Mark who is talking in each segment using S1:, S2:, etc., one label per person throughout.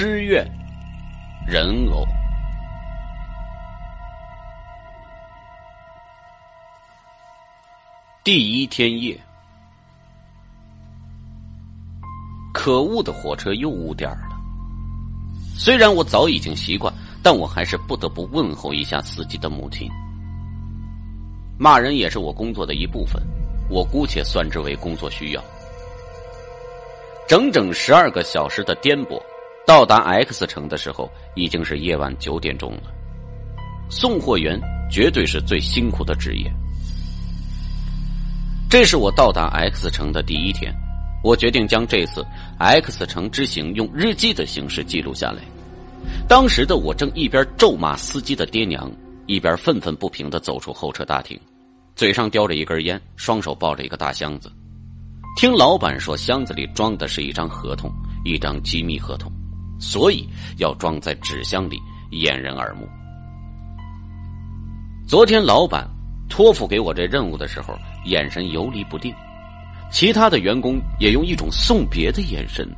S1: 诗苑人偶。第一天夜，可恶的火车又误点了。虽然我早已经习惯，但我还是不得不问候一下司机的母亲。骂人也是我工作的一部分，我姑且算之为工作需要。整整十二个小时的颠簸，到达 X 城的时候已经是夜晚九点钟了。送货员绝对是最辛苦的职业。这是我到达 X 城的第一天，我决定将这次 X 城之行用日记的形式记录下来。当时的我正一边咒骂司机的爹娘，一边愤愤不平的走出候车大厅。嘴上叼着一根烟，双手抱着一个大箱子。听老板说，箱子里装的是一张合同，一张机密合同，所以要装在纸箱里，掩人耳目。昨天老板托付给我这任务的时候，眼神游离不定，其他的员工也用一种送别的眼神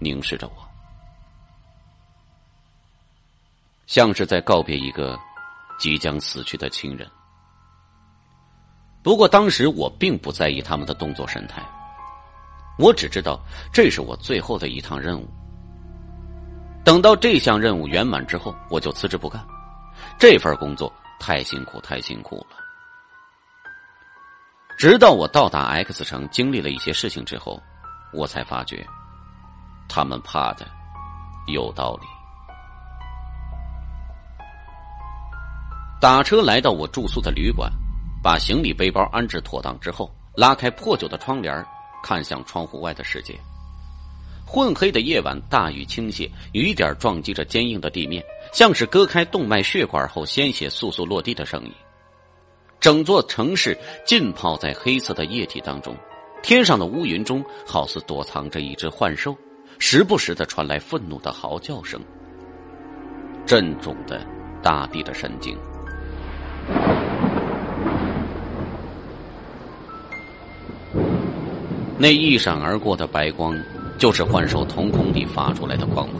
S1: 凝视着我，像是在告别一个即将死去的亲人。不过当时我并不在意他们的动作神态，我只知道这是我最后的一趟任务。等到这项任务圆满之后，我就辞职不干。这份工作太辛苦，太辛苦了。直到我到达 X 城，经历了一些事情之后，我才发觉，他们怕的有道理。打车来到我住宿的旅馆。把行李背包安置妥当之后，拉开破旧的窗帘，看向窗户外的世界。混黑的夜晚，大雨倾泻，雨点撞击着坚硬的地面，像是割开动脉血管后鲜血簌簌落地的声音。整座城市浸泡在黑色的液体当中，天上的乌云中好似躲藏着一只幻兽，时不时的传来愤怒的嚎叫声，震中的大地的神经。那一闪而过的白光，就是幻兽瞳孔里发出来的光芒。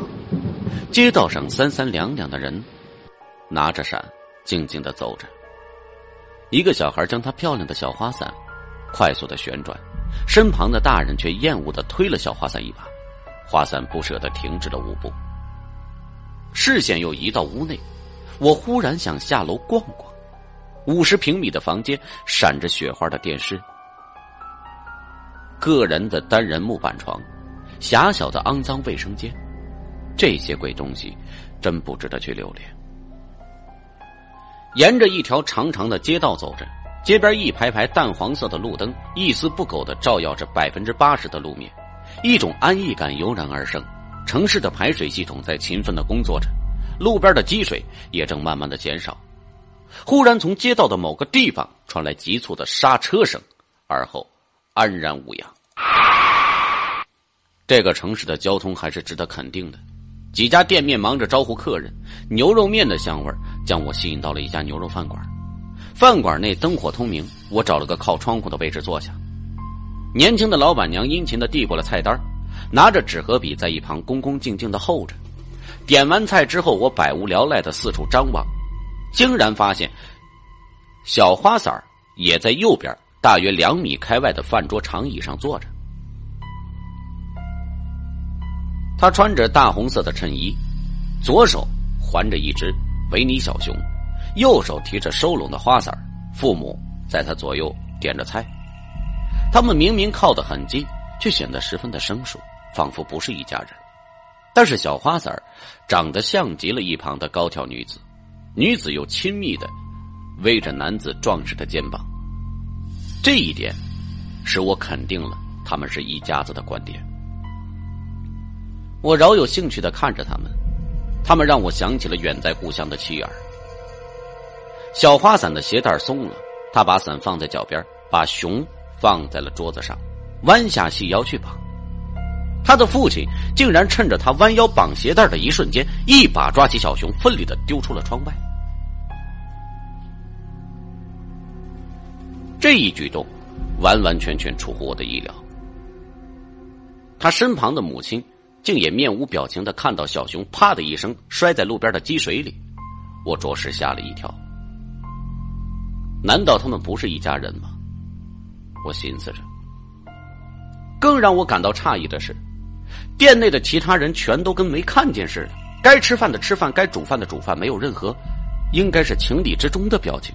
S1: 街道上三三两两的人，拿着伞，静静的走着。一个小孩将他漂亮的小花伞快速的旋转，身旁的大人却厌恶的推了小花伞一把，花伞不舍得停止了舞步。视线又移到屋内，我忽然想下楼逛逛。五十平米的房间，闪着雪花的电视。个人的单人木板床，狭小的肮脏卫生间，这些鬼东西真不值得去留恋。沿着一条长长的街道走着，街边一排排淡黄色的路灯，一丝不苟的照耀着百分之八十的路面，一种安逸感油然而生。城市的排水系统在勤奋的工作着，路边的积水也正慢慢的减少。忽然，从街道的某个地方传来急促的刹车声，而后。安然无恙。这个城市的交通还是值得肯定的。几家店面忙着招呼客人，牛肉面的香味将我吸引到了一家牛肉饭馆。饭馆内灯火通明，我找了个靠窗户的位置坐下。年轻的老板娘殷勤的递过了菜单，拿着纸和笔在一旁恭恭敬敬的候着。点完菜之后，我百无聊赖的四处张望，竟然发现小花伞也在右边。大约两米开外的饭桌长椅上坐着，他穿着大红色的衬衣，左手环着一只维尼小熊，右手提着收拢的花伞父母在他左右点着菜，他们明明靠得很近，却显得十分的生疏，仿佛不是一家人。但是小花伞长得像极了一旁的高挑女子，女子又亲密的偎着男子壮实的肩膀。这一点，使我肯定了他们是一家子的观点。我饶有兴趣的看着他们，他们让我想起了远在故乡的妻儿。小花伞的鞋带松了，他把伞放在脚边，把熊放在了桌子上，弯下细腰去绑。他的父亲竟然趁着他弯腰绑鞋带的一瞬间，一把抓起小熊，奋力的丢出了窗外。这一举动，完完全全出乎我的意料。他身旁的母亲竟也面无表情的看到小熊啪的一声摔在路边的积水里，我着实吓了一跳。难道他们不是一家人吗？我寻思着。更让我感到诧异的是，店内的其他人全都跟没看见似的，该吃饭的吃饭，该煮饭的煮饭，没有任何应该是情理之中的表情。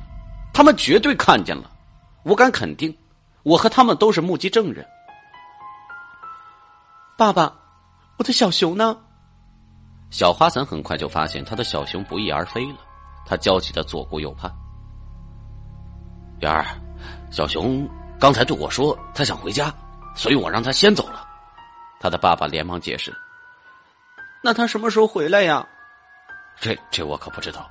S1: 他们绝对看见了，我敢肯定，我和他们都是目击证人。爸爸。我的小熊呢？小花伞很快就发现他的小熊不翼而飞了，他焦急的左顾右盼。元儿，小熊刚才对我说他想回家，所以我让他先走了。他的爸爸连忙解释：“那他什么时候回来呀？”这这我可不知道。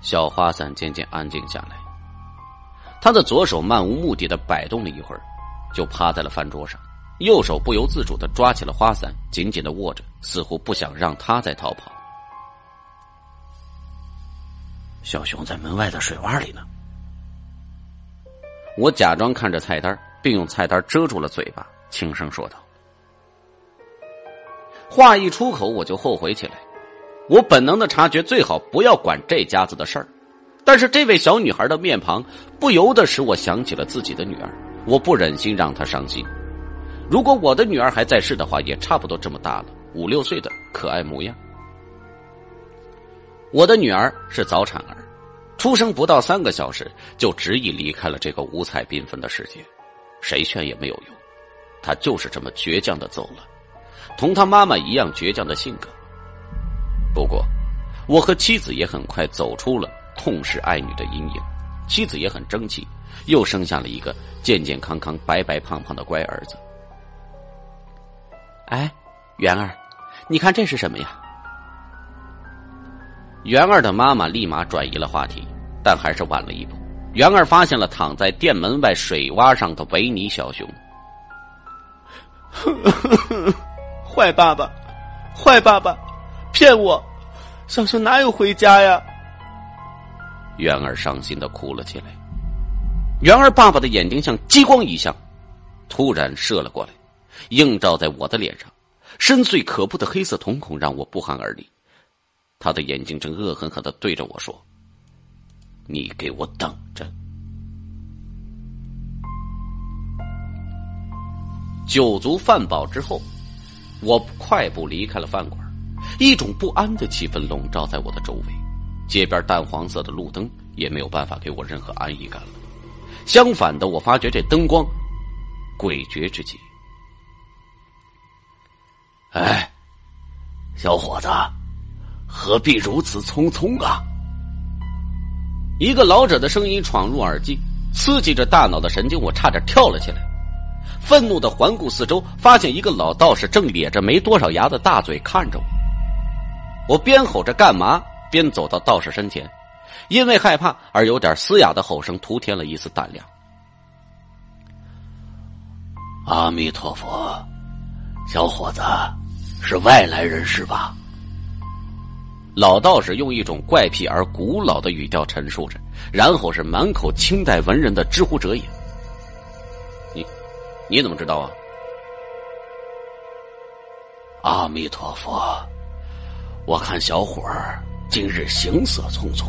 S1: 小花伞渐渐安静下来，他的左手漫无目的的摆动了一会儿，就趴在了饭桌上。右手不由自主的抓起了花伞，紧紧的握着，似乎不想让他再逃跑。小熊在门外的水洼里呢。我假装看着菜单，并用菜单遮住了嘴巴，轻声说道：“话一出口，我就后悔起来。我本能的察觉，最好不要管这家子的事儿。但是这位小女孩的面庞，不由得使我想起了自己的女儿。我不忍心让她伤心。”如果我的女儿还在世的话，也差不多这么大了，五六岁的可爱模样。我的女儿是早产儿，出生不到三个小时就执意离开了这个五彩缤纷的世界，谁劝也没有用，她就是这么倔强的走了，同她妈妈一样倔强的性格。不过，我和妻子也很快走出了痛失爱女的阴影，妻子也很争气，又生下了一个健健康康、白白胖胖的乖儿子。哎，元儿，你看这是什么呀？元儿的妈妈立马转移了话题，但还是晚了一步。元儿发现了躺在店门外水洼上的维尼小熊。坏爸爸，坏爸爸，骗我！小熊哪有回家呀？元儿伤心的哭了起来。元儿爸爸的眼睛像激光一样，突然射了过来。映照在我的脸上，深邃可怖的黑色瞳孔让我不寒而栗。他的眼睛正恶狠狠的对着我说：“你给我等着！”酒足饭饱之后，我快步离开了饭馆。一种不安的气氛笼罩在我的周围，街边淡黄色的路灯也没有办法给我任何安逸感了。相反的，我发觉这灯光诡谲之极。
S2: 哎，小伙子，何必如此匆匆啊？
S1: 一个老者的声音闯入耳际，刺激着大脑的神经，我差点跳了起来。愤怒的环顾四周，发现一个老道士正咧着没多少牙的大嘴看着我。我边吼着“干嘛”，边走到道士身前，因为害怕而有点嘶哑的吼声徒添了一丝胆量。
S2: 阿弥陀佛，小伙子。是外来人是吧？
S1: 老道士用一种怪癖而古老的语调陈述着，然后是满口清代文人的知乎者也。你，你怎么知道啊？
S2: 阿弥陀佛，我看小伙儿今日行色匆匆，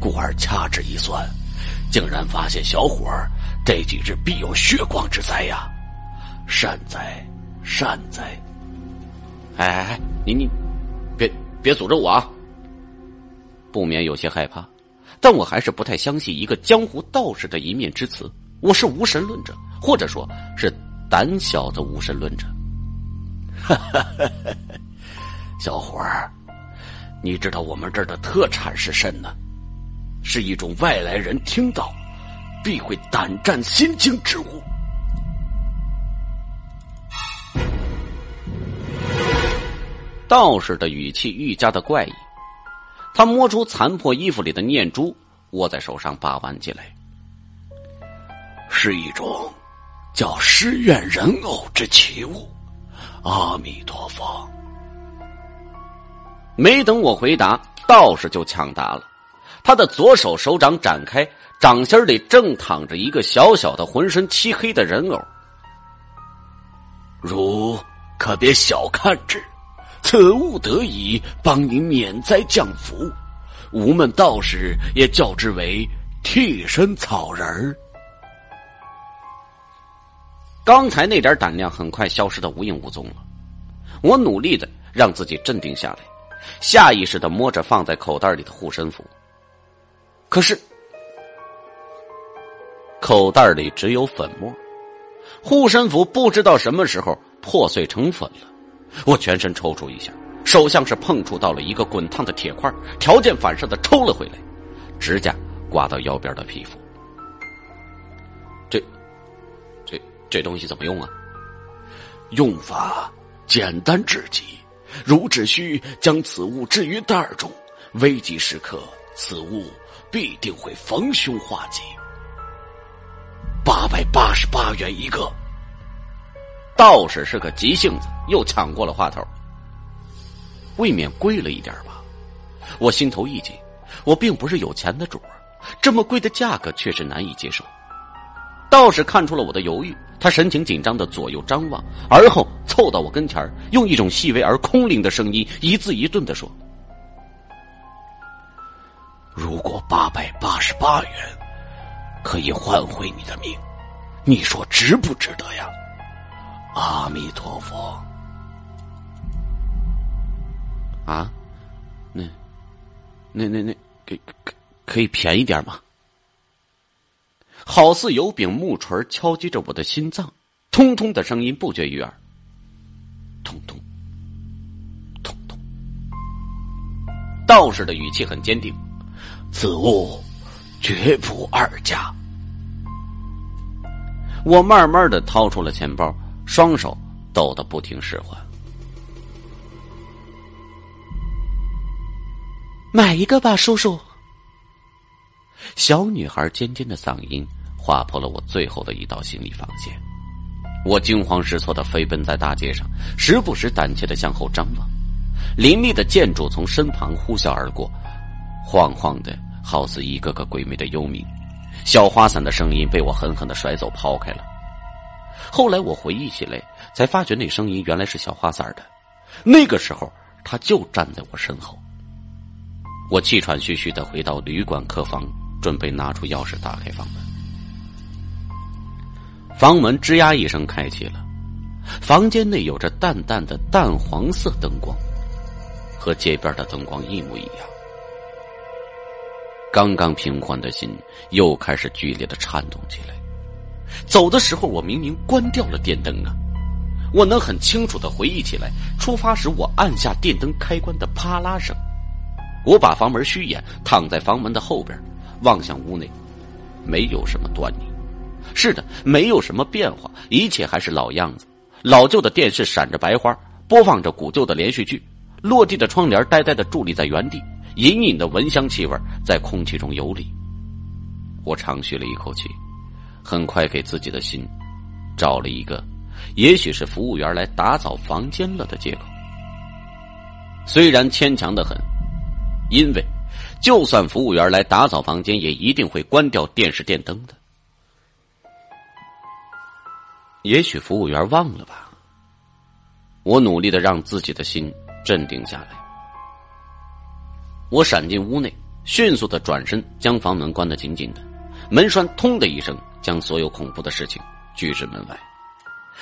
S2: 故而掐指一算，竟然发现小伙儿这几日必有血光之灾呀！善哉，善哉。
S1: 哎哎哎，你你，别别诅咒我啊！不免有些害怕，但我还是不太相信一个江湖道士的一面之词。我是无神论者，或者说是胆小的无神论者。
S2: 哈哈哈！小伙儿，你知道我们这儿的特产是甚呢？是一种外来人听到必会胆战心惊之物。
S1: 道士的语气愈加的怪异，他摸出残破衣服里的念珠，握在手上把玩起来。
S2: 是一种叫失怨人偶之奇物。阿弥陀佛！
S1: 没等我回答，道士就抢答了。他的左手手掌展开，掌心里正躺着一个小小的、浑身漆黑的人偶。
S2: 如可别小看之，此物得以帮你免灾降福。吾们道士也叫之为替身草人儿。
S1: 刚才那点胆量很快消失的无影无踪了。我努力的让自己镇定下来，下意识的摸着放在口袋里的护身符。可是，口袋里只有粉末，护身符不知道什么时候破碎成粉了。我全身抽搐一下。手像是碰触到了一个滚烫的铁块，条件反射的抽了回来，指甲刮到腰边的皮肤。这、这、这东西怎么用啊？
S2: 用法简单至极，如只需将此物置于袋中，危急时刻，此物必定会逢凶化吉。八百八十八元一个。
S1: 道士是个急性子，又抢过了话头。未免贵了一点吧？我心头一紧，我并不是有钱的主儿，这么贵的价格确实难以接受。道士看出了我的犹豫，他神情紧张的左右张望，而后凑到我跟前用一种细微而空灵的声音一字一顿的说：“
S2: 如果八百八十八元可以换回你的命，你说值不值得呀？”阿弥陀佛。
S1: 啊，那，那那那，给可可以便宜点吗？好似有柄木锤敲击着我的心脏，通通的声音不绝于耳。通通，通通。道士的语气很坚定，
S2: 此物绝不二价。
S1: 我慢慢的掏出了钱包，双手抖得不听使唤。买一个吧，叔叔。小女孩尖尖的嗓音划破了我最后的一道心理防线。我惊慌失措的飞奔在大街上，时不时胆怯的向后张望。林立的建筑从身旁呼啸而过，晃晃的，好似一个个鬼魅的幽冥。小花伞的声音被我狠狠的甩走，抛开了。后来我回忆起来，才发觉那声音原来是小花伞的。那个时候，他就站在我身后。我气喘吁吁的回到旅馆客房，准备拿出钥匙打开房门。房门吱呀一声开启了，房间内有着淡淡的淡黄色灯光，和街边的灯光一模一样。刚刚平缓的心又开始剧烈的颤动起来。走的时候，我明明关掉了电灯啊！我能很清楚的回忆起来，出发时我按下电灯开关的啪啦声。我把房门虚掩，躺在房门的后边，望向屋内，没有什么端倪。是的，没有什么变化，一切还是老样子。老旧的电视闪着白花，播放着古旧的连续剧。落地的窗帘呆呆的伫立在原地，隐隐的蚊香气味在空气中游离。我长吁了一口气，很快给自己的心找了一个，也许是服务员来打扫房间了的借口。虽然牵强的很。因为，就算服务员来打扫房间，也一定会关掉电视电灯的。也许服务员忘了吧。我努力的让自己的心镇定下来。我闪进屋内，迅速的转身，将房门关得紧紧的，门栓“通”的一声，将所有恐怖的事情拒之门外。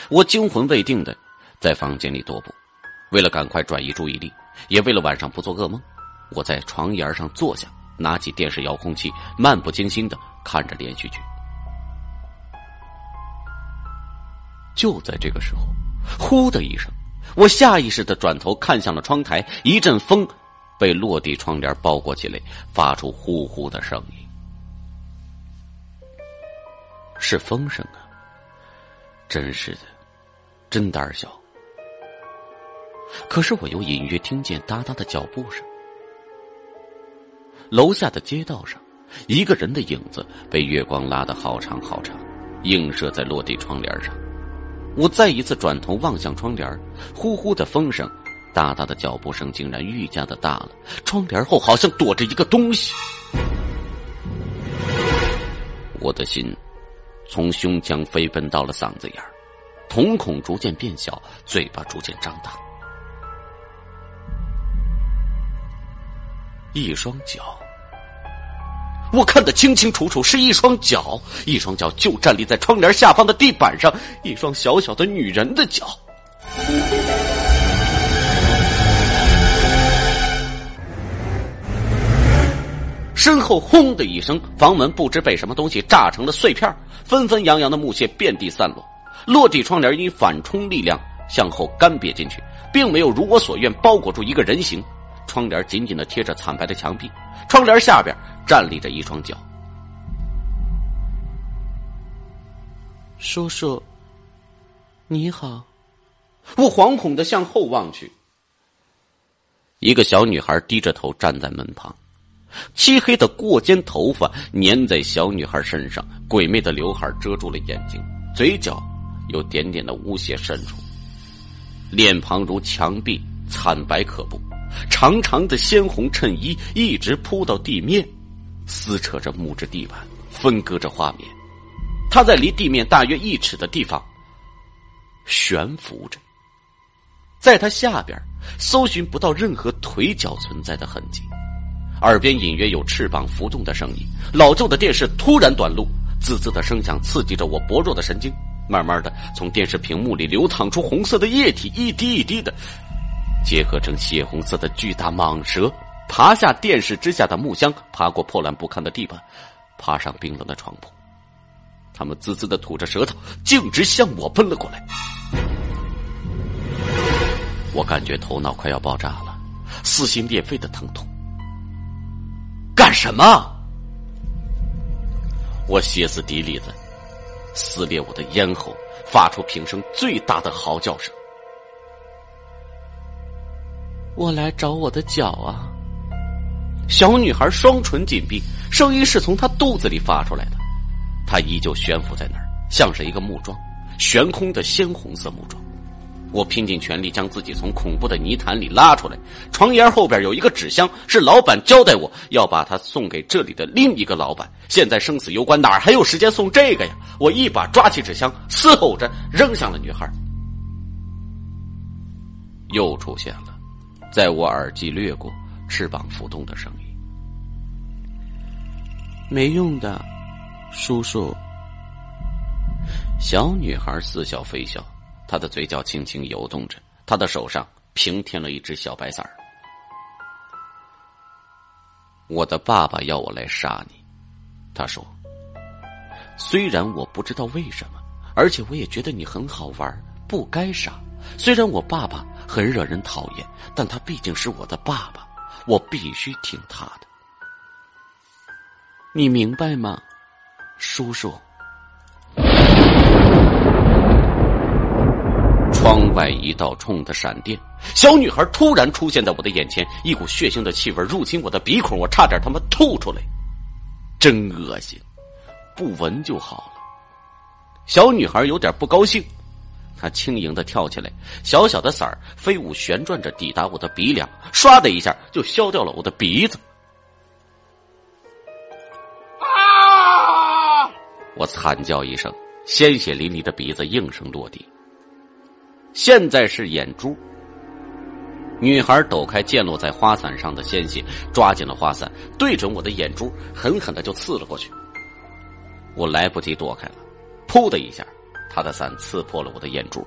S1: 我惊魂未定的在房间里踱步，为了赶快转移注意力，也为了晚上不做噩梦。我在床沿上坐下，拿起电视遥控器，漫不经心的看着连续剧。就在这个时候，呼的一声，我下意识的转头看向了窗台，一阵风被落地窗帘包裹起来，发出呼呼的声音。是风声啊！真是的，真胆小。可是我又隐约听见哒哒的脚步声。楼下的街道上，一个人的影子被月光拉得好长好长，映射在落地窗帘上。我再一次转头望向窗帘，呼呼的风声，大大的脚步声竟然愈加的大了。窗帘后好像躲着一个东西。我的心从胸腔飞奔到了嗓子眼儿瞳孔逐渐变小，嘴巴逐渐张大。一双脚，我看得清清楚楚，是一双脚，一双脚就站立在窗帘下方的地板上，一双小小的女人的脚。身后轰的一声，房门不知被什么东西炸成了碎片，纷纷扬扬的木屑遍地散落，落地窗帘因反冲力量向后干瘪进去，并没有如我所愿包裹住一个人形。窗帘紧紧的贴着惨白的墙壁，窗帘下边站立着一双脚。叔叔，你好。我惶恐的向后望去，一个小女孩低着头站在门旁，漆黑的过肩头发粘在小女孩身上，鬼魅的刘海遮住了眼睛，嘴角有点点的污血渗出，脸庞如墙壁，惨白可怖。长长的鲜红衬衣一直铺到地面，撕扯着木质地板，分割着画面。他在离地面大约一尺的地方悬浮着，在他下边搜寻不到任何腿脚存在的痕迹，耳边隐约有翅膀浮动的声音。老旧的电视突然短路，滋滋的声响刺激着我薄弱的神经。慢慢的，从电视屏幕里流淌出红色的液体，一滴一滴的。结合成血红色的巨大蟒蛇，爬下电视之下的木箱，爬过破烂不堪的地板，爬上冰冷的床铺。他们滋滋的吐着舌头，径直向我奔了过来。我感觉头脑快要爆炸了，撕心裂肺的疼痛。干什么？我歇斯底里的撕裂我的咽喉，发出平生最大的嚎叫声。我来找我的脚啊！小女孩双唇紧闭，声音是从她肚子里发出来的。她依旧悬浮在那儿，像是一个木桩，悬空的鲜红色木桩。我拼尽全力将自己从恐怖的泥潭里拉出来。床沿后边有一个纸箱，是老板交代我要把它送给这里的另一个老板。现在生死攸关，哪还有时间送这个呀？我一把抓起纸箱，嘶吼着扔向了女孩。又出现了。在我耳际掠过，翅膀浮动的声音。没用的，叔叔。小女孩似笑非笑，他的嘴角轻轻游动着，他的手上平添了一只小白伞儿。我的爸爸要我来杀你，他说。虽然我不知道为什么，而且我也觉得你很好玩，不该杀。虽然我爸爸。很惹人讨厌，但他毕竟是我的爸爸，我必须听他的。你明白吗，叔叔？窗外一道冲的闪电，小女孩突然出现在我的眼前，一股血腥的气味入侵我的鼻孔，我差点他妈吐出来，真恶心！不闻就好了。小女孩有点不高兴。她轻盈的跳起来，小小的伞儿飞舞旋转着抵达我的鼻梁，唰的一下就削掉了我的鼻子。啊！我惨叫一声，鲜血淋漓的鼻子应声落地。现在是眼珠。女孩抖开溅落在花伞上的鲜血，抓紧了花伞，对准我的眼珠狠狠的就刺了过去。我来不及躲开了，噗的一下。他的伞刺破了我的眼珠，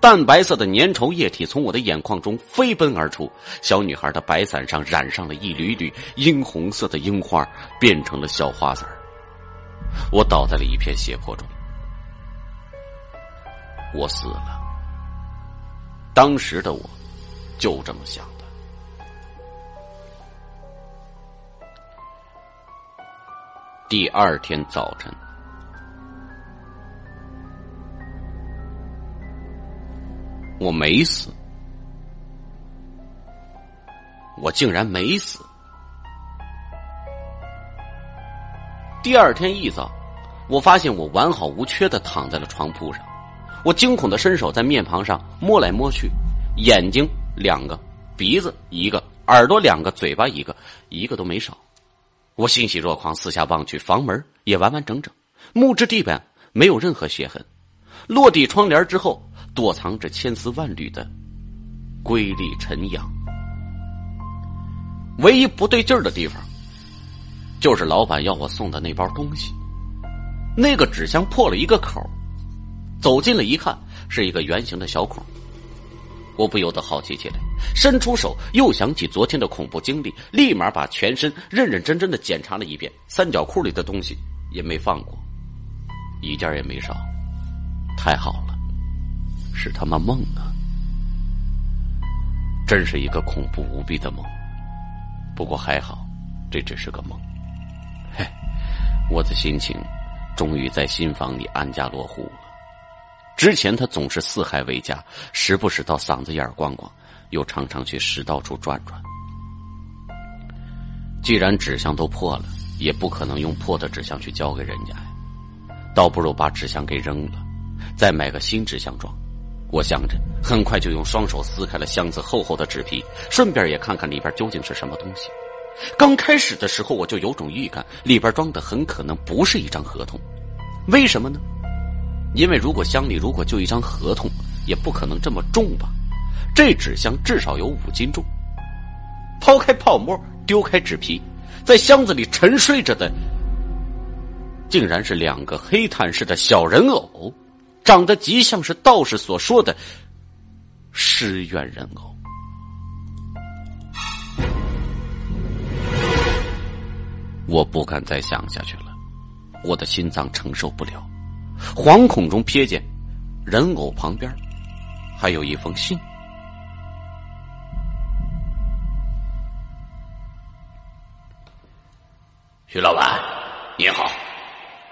S1: 淡白色的粘稠液体从我的眼眶中飞奔而出。小女孩的白伞上染上了一缕缕樱红色的樱花，变成了小花伞我倒在了一片血泊中，我死了。当时的我就这么想的。第二天早晨。我没死，我竟然没死。第二天一早，我发现我完好无缺的躺在了床铺上，我惊恐的伸手在面庞上摸来摸去，眼睛两个，鼻子一个，耳朵两个，嘴巴一个，一个都没少。我欣喜若狂，四下望去，房门也完完整整，木质地板没有任何血痕。落地窗帘之后，躲藏着千丝万缕的瑰丽晨阳。唯一不对劲儿的地方，就是老板要我送的那包东西。那个纸箱破了一个口，走近了一看，是一个圆形的小孔。我不由得好奇起来，伸出手，又想起昨天的恐怖经历，立马把全身认认真真的检查了一遍，三角裤里的东西也没放过，一件也没少。太好了，是他妈梦啊！真是一个恐怖无比的梦。不过还好，这只是个梦。嘿，我的心情终于在新房里安家落户。之前他总是四海为家，时不时到嗓子眼儿逛逛，又常常去食道处转转。既然纸箱都破了，也不可能用破的纸箱去交给人家呀，倒不如把纸箱给扔了，再买个新纸箱装。我想着，很快就用双手撕开了箱子厚厚的纸皮，顺便也看看里边究竟是什么东西。刚开始的时候，我就有种预感，里边装的很可能不是一张合同。为什么呢？因为如果箱里如果就一张合同，也不可能这么重吧？这纸箱至少有五斤重。抛开泡沫，丢开纸皮，在箱子里沉睡着的，竟然是两个黑炭似的小人偶，长得极像是道士所说的尸怨人偶。我不敢再想下去了，我的心脏承受不了。惶恐中瞥见，人偶旁边还有一封信。
S2: 徐老板，您好，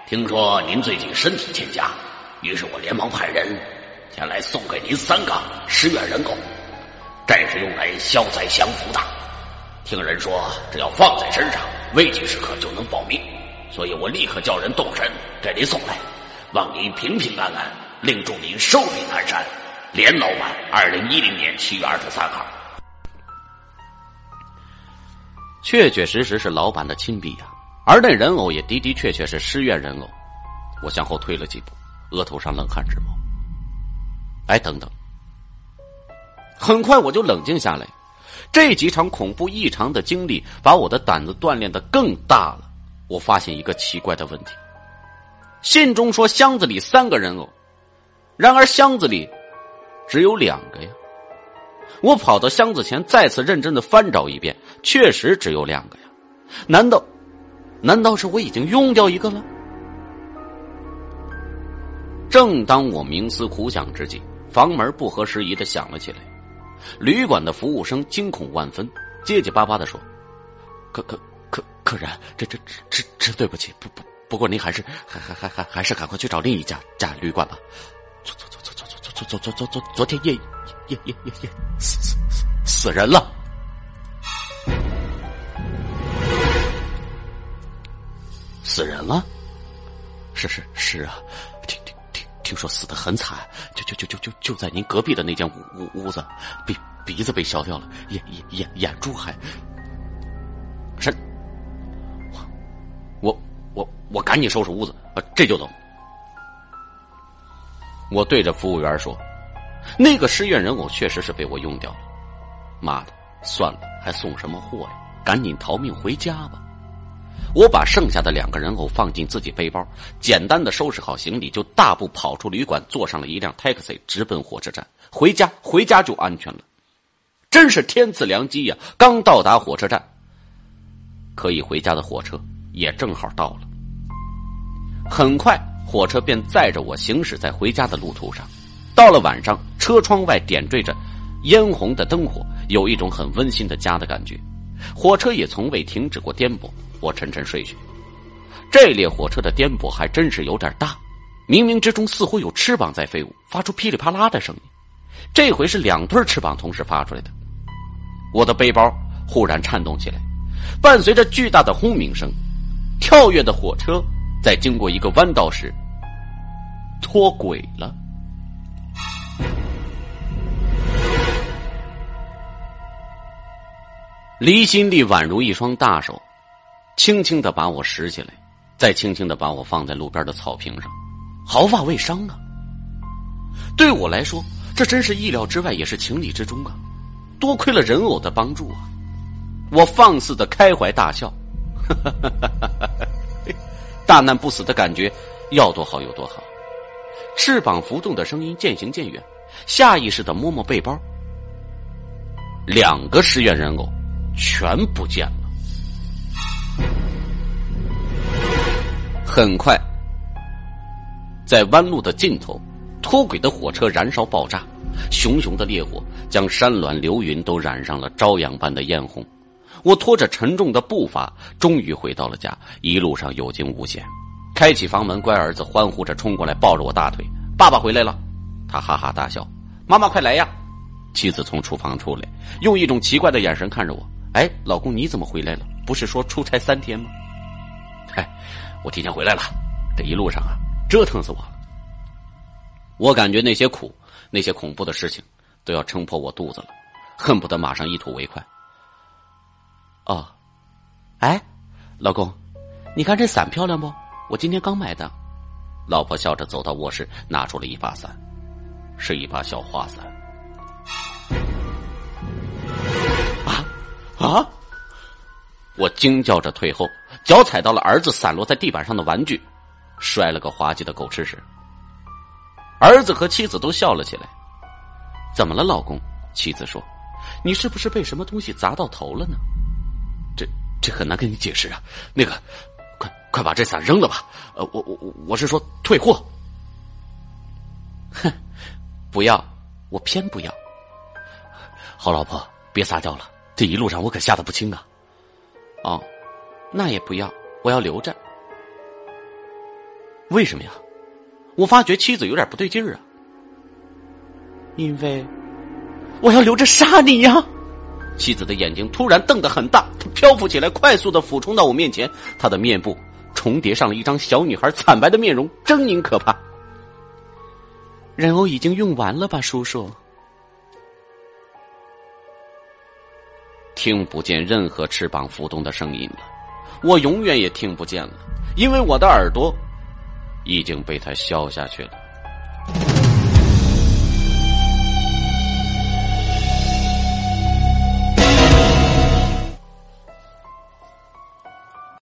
S2: 听说您最近身体欠佳，于是我连忙派人前来送给您三个十元人偶，这是用来消灾降福的。听人说，只要放在身上，危急时刻就能保命，所以我立刻叫人动身给您送来。望您平平安安，另祝您寿比南山。连老板，二零一零年七月二十三号，
S1: 确确实实是老板的亲笔呀。而那人偶也的的确确是失愿人偶。我向后退了几步，额头上冷汗直冒。哎，等等！很快我就冷静下来。这几场恐怖异常的经历，把我的胆子锻炼的更大了。我发现一个奇怪的问题。信中说箱子里三个人偶，然而箱子里只有两个呀。我跑到箱子前，再次认真的翻找一遍，确实只有两个呀。难道，难道是我已经用掉一个了？正当我冥思苦想之际，房门不合时宜的响了起来。旅馆的服务生惊恐万分，结结巴巴的说：“客客客客人，这这这这对不起，不不。”不过您还是还还还还还是赶快去找另一家家旅馆吧。昨昨昨昨昨昨昨昨昨昨昨昨天夜夜夜夜夜死死死死人了，死人了。是是是啊，听听听听说死的很惨，就就就就就就在您隔壁的那间屋屋屋子，鼻鼻子被削掉了，眼眼眼眼珠还我我赶紧收拾屋子，这就走。我对着服务员说：“那个失愿人偶确实是被我用掉了。妈的，算了，还送什么货呀？赶紧逃命回家吧！”我把剩下的两个人偶放进自己背包，简单的收拾好行李，就大步跑出旅馆，坐上了一辆 taxi，直奔火车站。回家，回家就安全了。真是天赐良机呀！刚到达火车站，可以回家的火车也正好到了。很快，火车便载着我行驶在回家的路途上。到了晚上，车窗外点缀着嫣红的灯火，有一种很温馨的家的感觉。火车也从未停止过颠簸，我沉沉睡去。这列火车的颠簸还真是有点大，冥冥之中似乎有翅膀在飞舞，发出噼里啪啦的声音。这回是两对翅膀同时发出来的。我的背包忽然颤动起来，伴随着巨大的轰鸣声，跳跃的火车。在经过一个弯道时，脱轨了。离心力宛如一双大手，轻轻的把我拾起来，再轻轻的把我放在路边的草坪上，毫发未伤啊！对我来说，这真是意料之外，也是情理之中啊！多亏了人偶的帮助啊！我放肆的开怀大笑，哈哈哈哈哈哈大难不死的感觉要多好有多好。翅膀浮动的声音渐行渐远，下意识的摸摸背包，两个十元人偶全不见了。很快，在弯路的尽头，脱轨的火车燃烧爆炸，熊熊的烈火将山峦流云都染上了朝阳般的艳红。我拖着沉重的步伐，终于回到了家。一路上有惊无险，开启房门，乖儿子欢呼着冲过来，抱着我大腿：“爸爸回来了！”他哈哈大笑：“妈妈快来呀！”妻子从厨房出来，用一种奇怪的眼神看着我：“哎，老公你怎么回来了？不是说出差三天吗？”“嗨，我提前回来了。这一路上啊，折腾死我了。我感觉那些苦、那些恐怖的事情都要撑破我肚子了，恨不得马上一吐为快。”哦，哎，老公，你看这伞漂亮不？我今天刚买的。老婆笑着走到卧室，拿出了一把伞，是一把小花伞。啊啊！我惊叫着退后，脚踩到了儿子散落在地板上的玩具，摔了个滑稽的狗吃屎。儿子和妻子都笑了起来。怎么了，老公？妻子说：“你是不是被什么东西砸到头了呢？”这很难跟你解释啊！那个，快快把这伞扔了吧！呃，我我我是说退货。哼，不要，我偏不要。好老婆，别撒娇了，这一路上我可吓得不轻啊。哦，那也不要，我要留着。为什么呀？我发觉妻子有点不对劲儿啊。因为我要留着杀你呀！妻子的眼睛突然瞪得很大，她漂浮起来，快速的俯冲到我面前。她的面部重叠上了一张小女孩惨白的面容，狰狞可怕。人偶已经用完了吧，叔叔？听不见任何翅膀浮动的声音了，我永远也听不见了，因为我的耳朵已经被他削下去了。